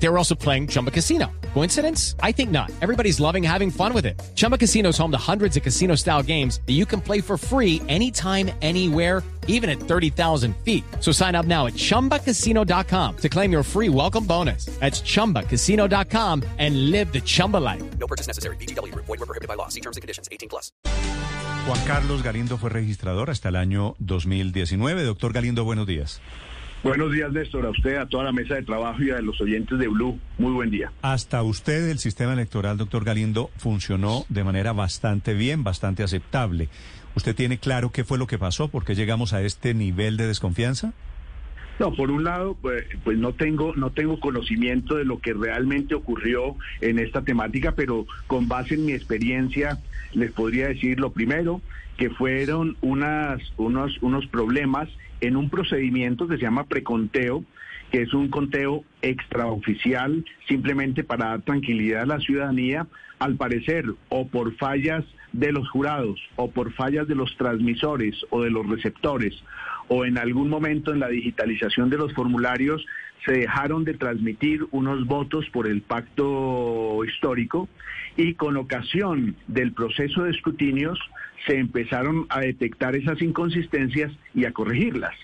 They were also playing Chumba Casino. Coincidence? I think not. Everybody's loving having fun with it. Chumba Casino is home to hundreds of casino style games that you can play for free anytime, anywhere, even at 30,000 feet. So sign up now at chumbacasino.com to claim your free welcome bonus. That's chumbacasino.com and live the Chumba life. No purchase necessary. BGW. Void were prohibited by law. See terms and conditions. 18 plus. Juan Carlos Galindo fue registrador hasta el año 2019. Doctor Galindo, buenos días. Buenos días, Néstor, a usted, a toda la mesa de trabajo y a los oyentes de Blue. Muy buen día. Hasta usted el sistema electoral, doctor Galindo, funcionó de manera bastante bien, bastante aceptable. ¿Usted tiene claro qué fue lo que pasó? ¿Por qué llegamos a este nivel de desconfianza? No, por un lado, pues, pues, no tengo no tengo conocimiento de lo que realmente ocurrió en esta temática, pero con base en mi experiencia les podría decir lo primero que fueron unas unos unos problemas en un procedimiento que se llama preconteo, que es un conteo extraoficial simplemente para dar tranquilidad a la ciudadanía, al parecer o por fallas de los jurados o por fallas de los transmisores o de los receptores o en algún momento en la digitalización de los formularios se dejaron de transmitir unos votos por el pacto histórico y con ocasión del proceso de escrutinios se empezaron a detectar esas inconsistencias y a corregirlas.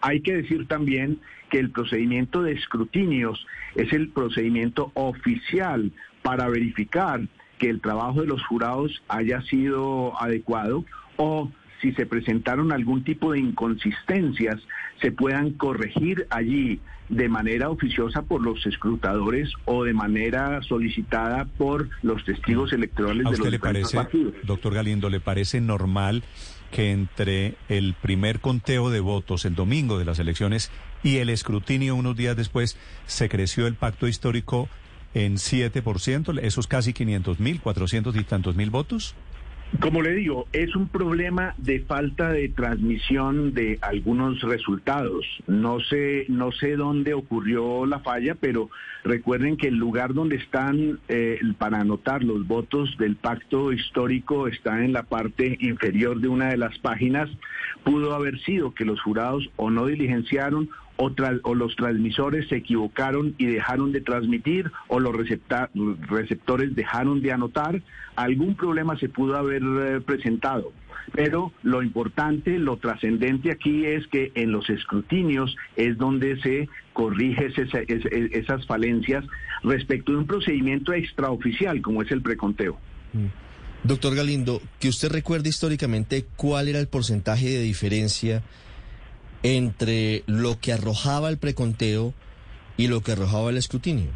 Hay que decir también que el procedimiento de escrutinios es el procedimiento oficial para verificar que el trabajo de los jurados haya sido adecuado o si se presentaron algún tipo de inconsistencias, se puedan corregir allí de manera oficiosa por los escrutadores o de manera solicitada por los testigos electorales ¿A de usted los le parece, partidos. doctor Galindo, le parece normal que entre el primer conteo de votos el domingo de las elecciones y el escrutinio unos días después se creció el pacto histórico en 7%, esos casi 500 mil, 400 y tantos mil votos? Como le digo, es un problema de falta de transmisión de algunos resultados. No sé, no sé dónde ocurrió la falla, pero recuerden que el lugar donde están eh, para anotar los votos del pacto histórico está en la parte inferior de una de las páginas. Pudo haber sido que los jurados o no diligenciaron o, o los transmisores se equivocaron y dejaron de transmitir o los receptores dejaron de anotar, algún problema se pudo haber eh, presentado. Pero lo importante, lo trascendente aquí es que en los escrutinios es donde se corrige ese- esas falencias respecto de un procedimiento extraoficial como es el preconteo. Doctor Galindo, que usted recuerde históricamente cuál era el porcentaje de diferencia entre lo que arrojaba el preconteo y lo que arrojaba el escrutinio.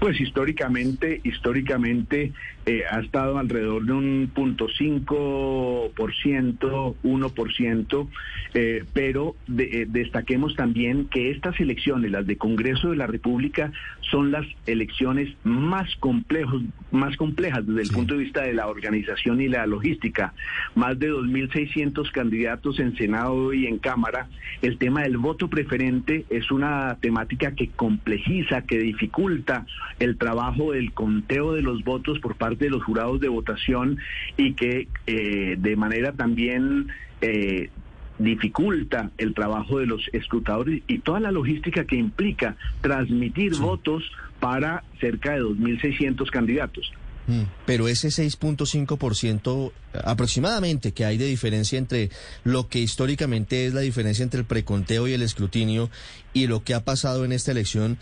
Pues históricamente, históricamente eh, ha estado alrededor de un punto cinco por ciento, uno por ciento, eh, pero de- eh, destaquemos también que estas elecciones, las de Congreso de la República, son las elecciones más complejos, más complejas desde el Sí. punto de vista de la organización y la logística. Más de 2.600 candidatos en Senado y en Cámara. El tema del voto preferente es una temática que complejiza, que dificulta el trabajo del conteo de los votos por parte de los jurados de votación y que eh, de manera también eh, dificulta el trabajo de los escrutadores y toda la logística que implica transmitir votos para cerca de 2.600 candidatos. Mm, Pero ese 6.5% aproximadamente que hay de diferencia entre lo que históricamente es la diferencia entre el preconteo y el escrutinio y lo que ha pasado en esta elección,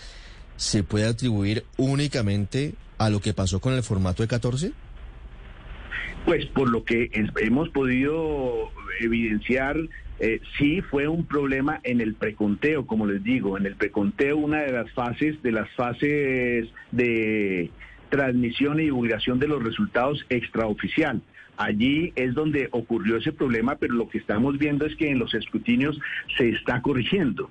¿se puede atribuir únicamente a lo que pasó con el formato de 14? Pues por lo que hemos podido evidenciar, eh, sí fue un problema en el preconteo, como les digo, en el preconteo una de las fases, de las fases de transmisión y divulgación de los resultados extraoficial. Allí es donde ocurrió ese problema, pero lo que estamos viendo es que en los escrutinios se está corrigiendo.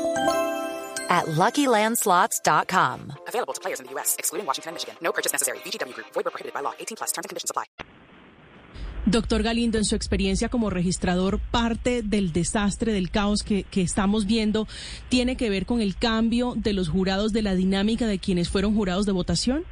at luckylandslots.com. Available to players in the U.S., excluding Washington and Michigan. No purchase necessary. VGW Group. Void prohibited by law. 18 plus. Terms and conditions apply. Doctor Galindo, en su experiencia como registrador, parte del desastre, del caos que, que, estamos viendo, tiene que ver con el cambio de los jurados, de la dinámica de quienes fueron jurados de votación?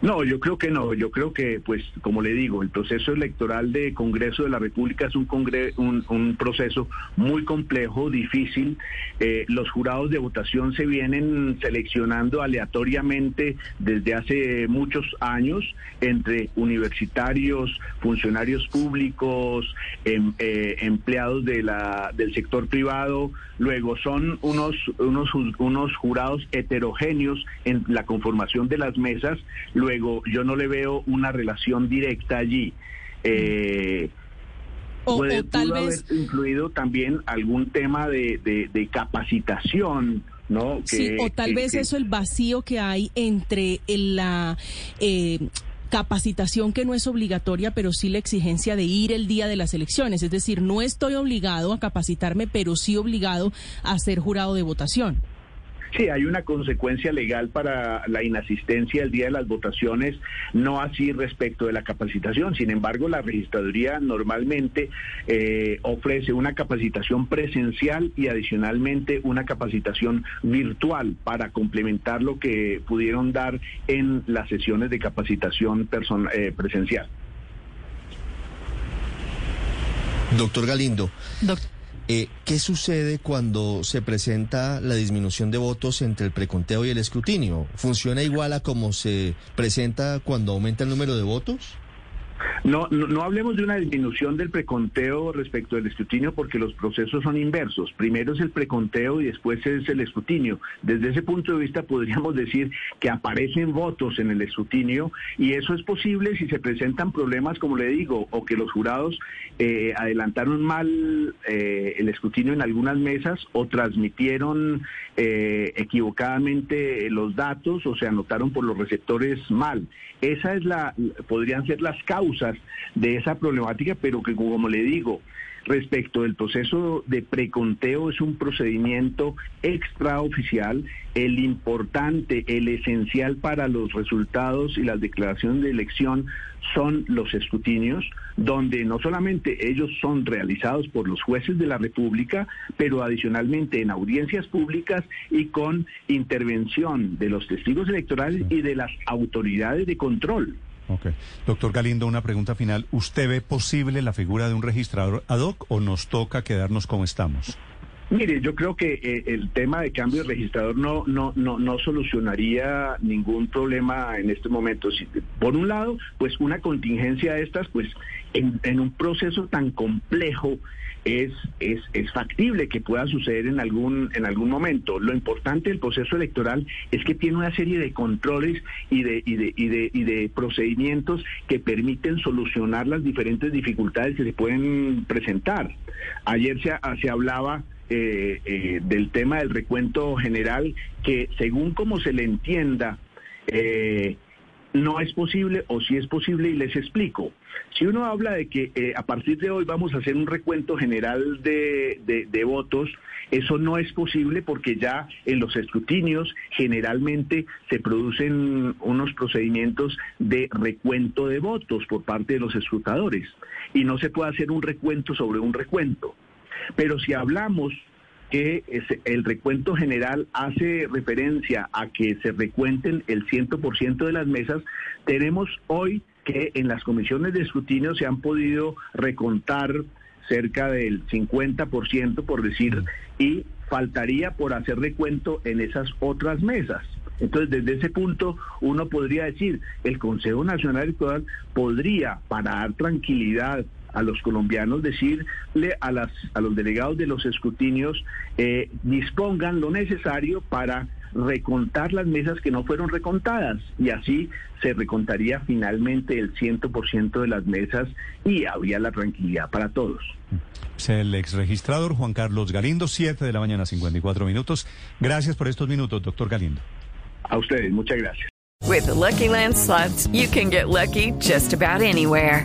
No, yo creo que no. Yo creo que, pues, como le digo, el proceso electoral de Congreso de la República es un, congre un, proceso muy complejo, difícil. Eh, los jurados de votación se vienen seleccionando aleatoriamente desde hace muchos años entre universitarios, funcionarios públicos, em, eh, empleados de la, del sector privado. Luego son unos, unos, unos jurados heterogéneos en la conformación de las mesas. Luego, yo no le veo una relación directa allí. Eh, o, puede o tal pudo vez haber incluido también algún tema de, de, de capacitación, ¿no? sí, o tal que- vez que- eso el vacío que hay entre la eh, capacitación que no es obligatoria, pero sí la exigencia de ir el día de las elecciones. Es decir, no estoy obligado a capacitarme, pero sí obligado a ser jurado de votación. Sí, hay una consecuencia legal para la inasistencia el día de las votaciones, no así respecto de la capacitación. Sin embargo, la registraduría normalmente eh, ofrece una capacitación presencial y adicionalmente una capacitación virtual para complementar lo que pudieron dar en las sesiones de capacitación person- eh, presencial. Doctor Galindo, eh, ¿qué sucede cuando se presenta la disminución de votos entre el preconteo y el escrutinio? ¿Funciona igual a como se presenta cuando aumenta el número de votos? No, no, no hablemos de una disminución del preconteo respecto del escrutinio porque los procesos son inversos. Primero es el preconteo y después es el escrutinio. Desde ese punto de vista podríamos decir que aparecen votos en el escrutinio y eso es posible si se presentan problemas, como le digo, o que los jurados eh, adelantaron mal eh, el escrutinio en algunas mesas o transmitieron eh, equivocadamente los datos o se anotaron por los receptores mal. Esa es la, podrían ser las causas de esa problemática, pero que como le digo, respecto del proceso de preconteo es un procedimiento extraoficial. El importante, el esencial para los resultados y las declaraciones de elección son los escrutinios, donde no solamente ellos son realizados por los jueces de la República, pero adicionalmente en audiencias públicas y con intervención de los testigos electorales y de las autoridades de control. Ok. Doctor Galindo, una pregunta final. ¿Usted ve posible la figura de un registrador ad hoc o nos toca quedarnos como estamos? Mire, yo creo que eh, el tema de cambio de registrador no, no, no, no solucionaría ningún problema en este momento. Si- por un lado, pues una contingencia de estas, pues en, en un proceso tan complejo es, es, es factible que pueda suceder en algún, en algún momento. Lo importante del proceso electoral es que tiene una serie de controles y de, y de, y de, y de procedimientos que permiten solucionar las diferentes dificultades que se pueden presentar. Ayer se, se hablaba eh, eh, del tema del recuento general, que según como se le entienda, eh, no es posible o sí es posible y les explico. Si uno habla de que eh, a partir de hoy vamos a hacer un recuento general de, de- de votos, eso no es posible porque ya en los escrutinios generalmente se producen unos procedimientos de recuento de votos por parte de los escrutadores y no se puede hacer un recuento sobre un recuento. Pero si hablamos que el recuento general hace referencia a que se recuenten el 100% de las mesas, tenemos hoy que en las comisiones de escrutinio se han podido recontar cerca del 50%, por decir, y faltaría por hacer recuento en esas otras mesas. Entonces, desde ese punto, uno podría decir, el Consejo Nacional Electoral podría, para dar tranquilidad a los colombianos, decirle a, las, a los delegados de los escrutinios, eh, dispongan lo necesario para recontar las mesas que no fueron recontadas y así se recontaría finalmente el 100% de las mesas y habría la tranquilidad para todos. Es el exregistrador Juan Carlos Galindo, 7 de la mañana, 54 minutos. Gracias por estos minutos, doctor Galindo. A ustedes, muchas gracias. With the Lucky Land slots, you can get lucky just about anywhere.